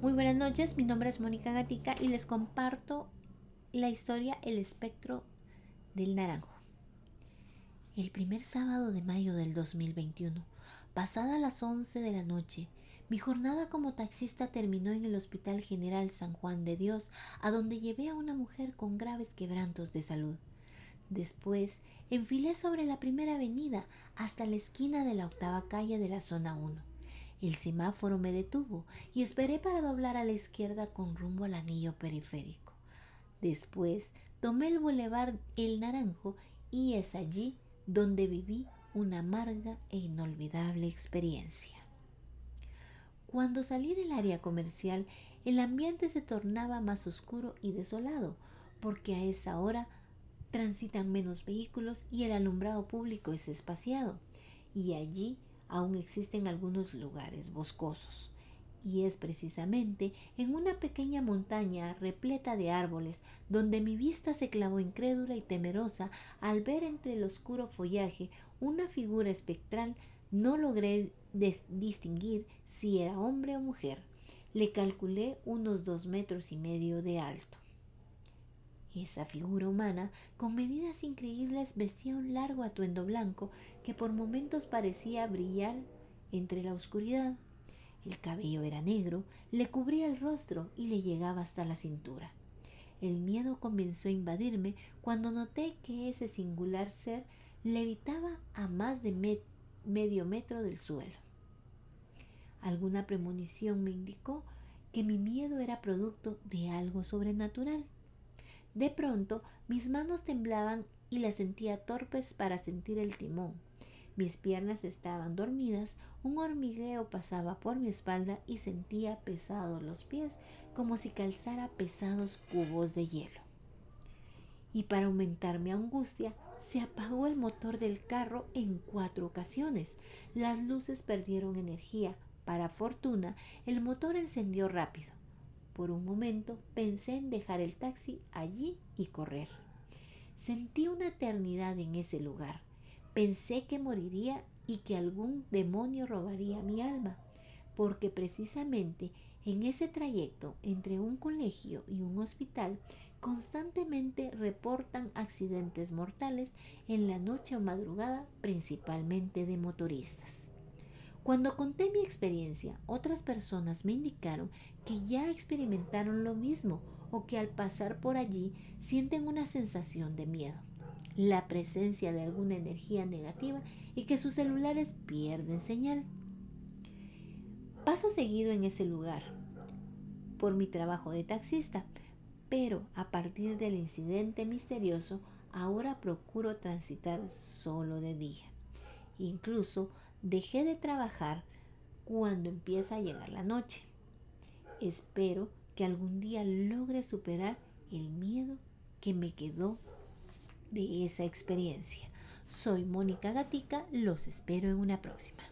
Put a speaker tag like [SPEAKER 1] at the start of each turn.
[SPEAKER 1] Muy buenas noches, mi nombre es Mónica Gatica y les comparto la historia El espectro del naranjo. El primer sábado de mayo del 2021, pasada las 11 de la noche, mi jornada como taxista terminó en el Hospital General San Juan de Dios, a donde llevé a una mujer con graves quebrantos de salud. Después, enfilé sobre la primera avenida hasta la esquina de la octava calle de la zona 1 el semáforo me detuvo y esperé para doblar a la izquierda con rumbo al anillo periférico. Después tomé el bulevar El Naranjo y es allí donde viví una amarga e inolvidable experiencia. Cuando salí del área comercial, el ambiente se tornaba más oscuro y desolado, porque a esa hora transitan menos vehículos y el alumbrado público es espaciado, y allí aún existen algunos lugares boscosos. Y es precisamente en una pequeña montaña repleta de árboles donde mi vista se clavó incrédula y temerosa al ver entre el oscuro follaje una figura espectral. No logré distinguir si era hombre o mujer. Le calculé unos dos metros y medio de alto. Esa figura humana, con medidas increíbles, vestía un largo atuendo blanco que por momentos parecía brillar entre la oscuridad. El cabello era negro, le cubría el rostro y le llegaba hasta la cintura. El miedo comenzó a invadirme cuando noté que ese singular ser levitaba a más de medio metro del suelo. Alguna premonición me indicó que mi miedo era producto de algo sobrenatural. De pronto mis manos temblaban y las sentía torpes para sentir el timón. Mis piernas estaban dormidas, un hormigueo pasaba por mi espalda y sentía pesados los pies como si calzara pesados cubos de hielo. Y para aumentar mi angustia, se apagó el motor del carro en cuatro ocasiones. Las luces perdieron energía. Para fortuna, el motor encendió rápido. Por un momento pensé en dejar el taxi allí y correr. Sentí una eternidad en ese lugar. Pensé que moriría y que algún demonio robaría mi alma, porque precisamente en ese trayecto entre un colegio y un hospital constantemente reportan accidentes mortales en la noche o madrugada, principalmente de motoristas. Cuando conté mi experiencia, otras personas me indicaron que ya experimentaron lo mismo o que al pasar por allí sienten una sensación de miedo, la presencia de alguna energía negativa y que sus celulares pierden señal. Paso seguido en ese lugar por mi trabajo de taxista, pero a partir del incidente misterioso ahora procuro transitar solo de día. Incluso dejé de trabajar cuando empieza a llegar la noche. Espero que algún día logre superar el miedo que me quedó de esa experiencia. Soy Mónica Gatica, los espero en una próxima.